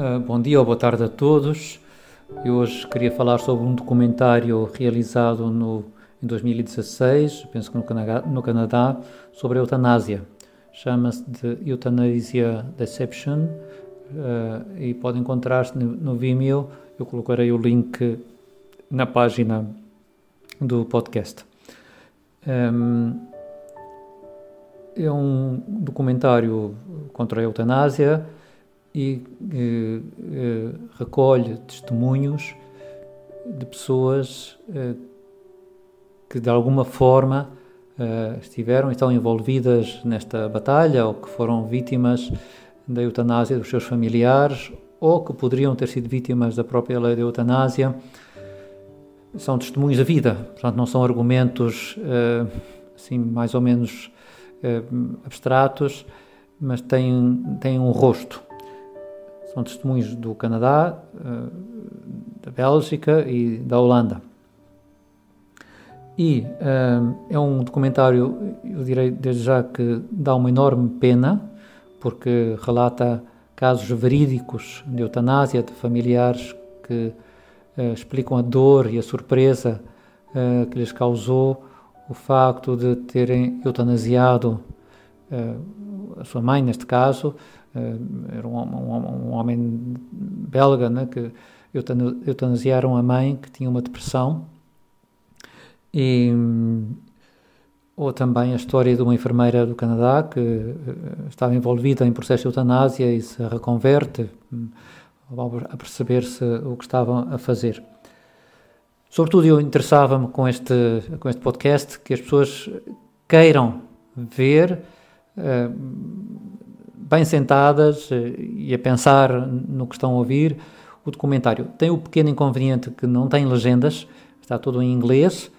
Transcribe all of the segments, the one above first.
Uh, bom dia ou boa tarde a todos. Eu hoje queria falar sobre um documentário realizado no, em 2016, penso que no Canadá, no Canadá sobre a eutanásia. Chama-se de Euthanasia Deception uh, e pode encontrar-se no, no Vimeo. Eu colocarei o link na página do podcast. Um, é um documentário contra a eutanásia e eh, eh, recolhe testemunhos de pessoas eh, que de alguma forma estiveram e estão envolvidas nesta batalha ou que foram vítimas da eutanásia dos seus familiares ou que poderiam ter sido vítimas da própria lei da eutanásia. São testemunhos da vida, portanto, não são argumentos assim mais ou menos abstratos, mas têm, têm um rosto. São testemunhos do Canadá, eh, da Bélgica e da Holanda. E uh, é um documentário, eu direi desde já que dá uma enorme pena, porque relata casos verídicos de eutanásia de familiares que uh, explicam a dor e a surpresa que lhes causou o facto de terem eutanasiado a sua mãe, neste caso, era um, um, um homem belga né, que eutanasiaram a mãe que tinha uma depressão e, ou também a história de uma enfermeira do Canadá que eh, estava envolvida em processo de eutanásia e se reconverte hum, a perceber-se o que estavam a fazer. Sobretudo eu interessava-me com este, com este podcast que as pessoas queiram ver uh, bem sentadas uh, e a pensar no que estão a ouvir o documentário. Tem o pequeno inconveniente que não tem legendas, está tudo em inglês,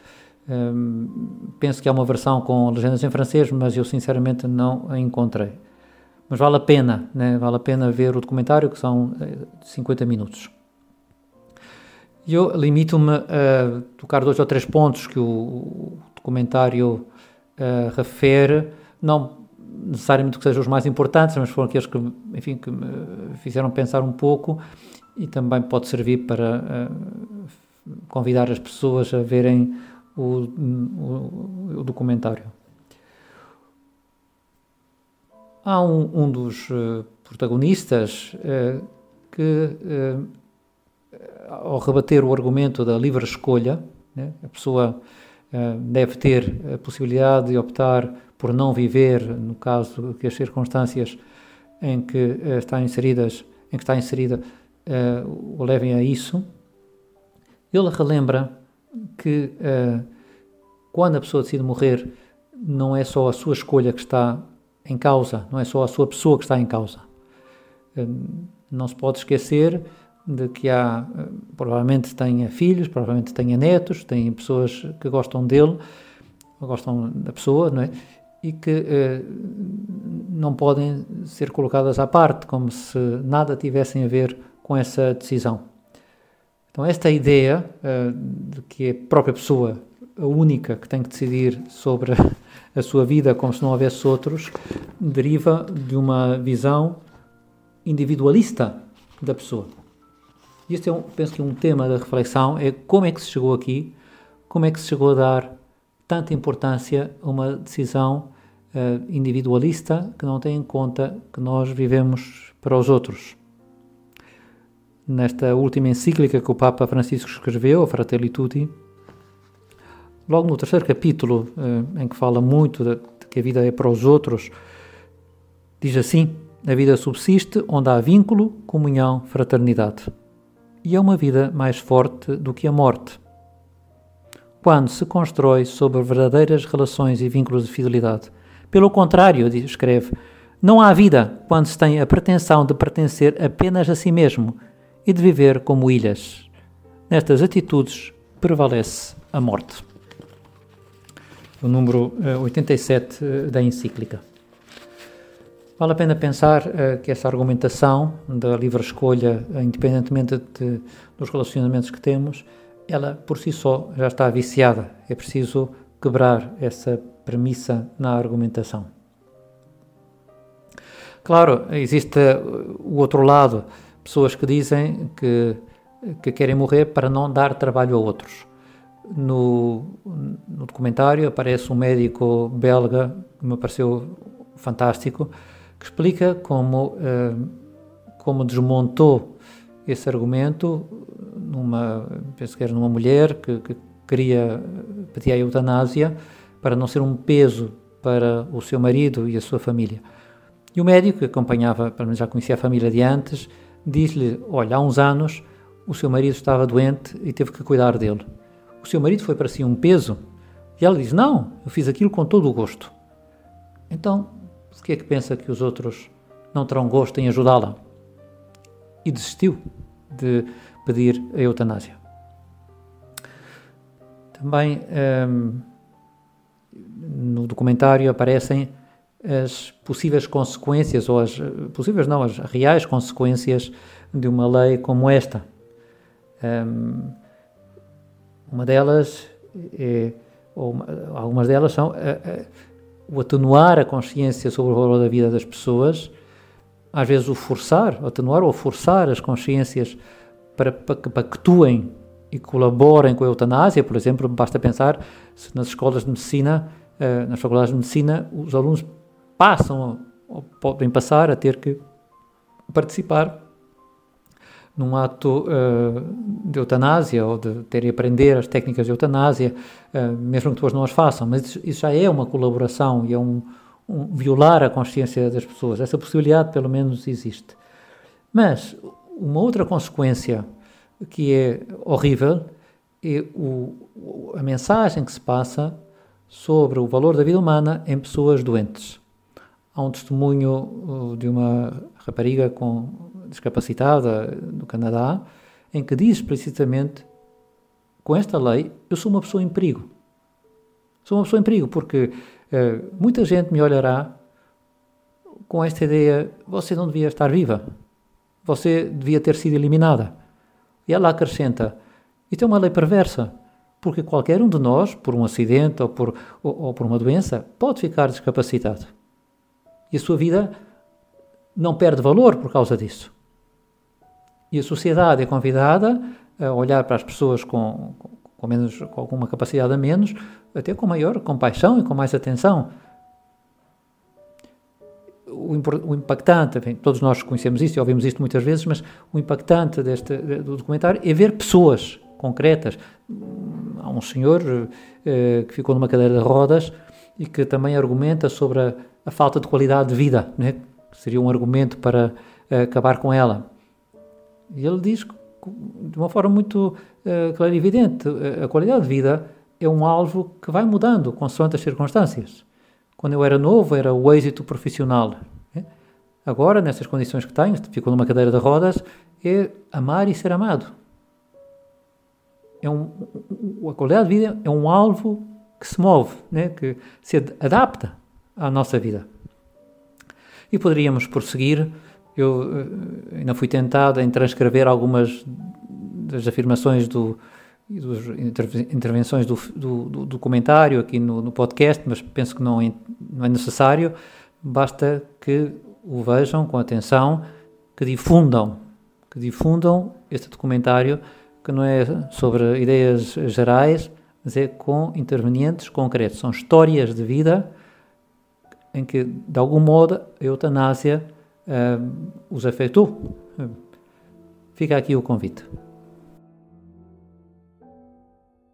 um, penso que há uma versão com legendas em francês, mas eu sinceramente não a encontrei. Mas vale a pena, né? vale a pena ver o documentário, que são 50 eh, minutos. Eu limito-me a tocar dois ou três pontos que o documentário uh, refere, não necessariamente que sejam os mais importantes, mas foram aqueles que, enfim, que me fizeram pensar um pouco e também pode servir para uh, convidar as pessoas a verem o, o, o documentário. Há um, um dos uh, protagonistas uh, que, ao rebater o argumento da livre escolha, né, a pessoa deve ter a possibilidade de optar por não viver, no caso que as circunstâncias em que está inseridas, em que está inserida, o levem a isso. Ele relembra que uh, quando a pessoa decide morrer, não é só a sua escolha que está em causa, não é só a sua pessoa que está em causa. Uh, não se pode esquecer de que há, uh, provavelmente tenha filhos, provavelmente tenha netos, tem pessoas que gostam dele, gostam da pessoa, não é? E que não podem ser colocadas à parte, como se nada tivessem a ver com essa decisão. Então, esta ideia uh, de que a própria pessoa, a única que tem que decidir sobre a sua vida como se não houvesse outros, deriva de uma visão individualista da pessoa. E este é, um, penso que um tema da reflexão é como é que se chegou aqui, como é que se chegou a dar tanta importância uma decisão uh, individualista que não tem em conta que nós vivemos para os outros nesta última encíclica que o Papa Francisco escreveu, Fratelli Tutti, logo no terceiro capítulo, eh, em que fala muito de, que a vida é para os outros, diz assim: A vida subsiste onde há vínculo, comunhão, fraternidade. E é uma vida mais forte do que a morte. Quando se constrói sobre verdadeiras relações e vínculos de fidelidade. Pelo contrário, escreve, não há vida quando se tem a pretensão de pertencer apenas a si mesmo e de viver como ilhas. Nestas atitudes prevalece a morte. O número 87 eh, eh, da encíclica. Vale a pena pensar uh, que essa argumentação da livre escolha, independentemente de, dos relacionamentos que temos, ela por si só já está viciada. É preciso quebrar essa premissa na argumentação. Claro, existe o outro lado pessoas que dizem que, que querem morrer para não dar trabalho a outros. No, no documentário aparece um médico belga que me pareceu fantástico, que explica como, eh, como desmontou esse argumento numa, penso que era numa mulher que, que queria pedir a eutanásia para não ser um peso para o seu marido e a sua família. E o médico, que acompanhava, pelo menos já conhecia a família de antes, disse-lhe: Olha, há uns anos o seu marido estava doente e teve que cuidar dele. O seu marido foi para si um peso? E ela diz: Não, eu fiz aquilo com todo o gosto. Então, o que é que pensa que os outros não terão gosto em ajudá-la? E desistiu de pedir a eutanásia. Também um, no documentário aparecem as possíveis consequências, ou as possíveis não, as reais consequências de uma lei como esta. Um, uma delas, é, ou uma, algumas delas são a, a, o atenuar a consciência sobre o valor da vida das pessoas, às vezes o forçar, atenuar ou forçar as consciências para, para, que atuem e colaborem com a eutanásia, por exemplo, basta pensar se nas escolas de medicina, uh, nas faculdades de medicina, os alunos passam ou podem passar a ter que participar num ato uh, de eutanásia ou de terem aprender as técnicas de eutanásia, uh, mesmo que depois não as façam, mas isso já é uma colaboração e é um, um violar a consciência das pessoas. Essa possibilidade, pelo menos, existe. Mas uma outra consequência que é horrível é o, a mensagem que se passa sobre o valor da vida humana em pessoas doentes. Há um testemunho uh, de uma rapariga com discapacitada no Canadá em que diz explicitamente com esta lei eu sou uma pessoa em perigo. Sou uma pessoa em perigo porque uh, muita gente me olhará com esta ideia você não devia estar viva você devia ter sido eliminada. E ela acrescenta: Isto é uma lei perversa, porque qualquer um de nós, por um acidente ou por, ou, ou por uma doença, pode ficar discapacitado. E a sua vida não perde valor por causa disso. E a sociedade é convidada a olhar para as pessoas com, com, menos, com alguma capacidade a menos, até com maior compaixão e com mais atenção o, impactante, enfim, todos nós conhecemos isto e ouvimos isto muitas vezes, mas o impactante deste, do documentário é ver pessoas concretas. Há um senhor eh, que ficou numa cadeira de rodas e que também argumenta sobre a, a falta de qualidade de vida, né? seria um argumento para eh, acabar com ela. E ele diz de uma forma muito uh, clara e evidente: a qualidade de vida é um alvo que vai mudando consoante as circunstâncias. Quando eu era novo, era o êxito profissional. Né? Agora, nessas condições que tenho, fico numa cadeira de rodas, é amar e ser amado. É um, a qualidade de vida é um alvo que se move, né? que se adapta à nossa vida. E poderíamos prosseguir. Eu eh, ainda fui tentado em transcrever algumas das afirmações do, e das intervenções do, do, do documentário aqui no, no, podcast, mas penso que não é, não é necessário. Basta que o vejam com atenção, que difundam, que difundam este documentário, que não é sobre ideias gerais, mas é com intervenientes concretos. São histórias de vida em que, de algum modo, a eutanásia uh, os afetou. Fica aqui o convite.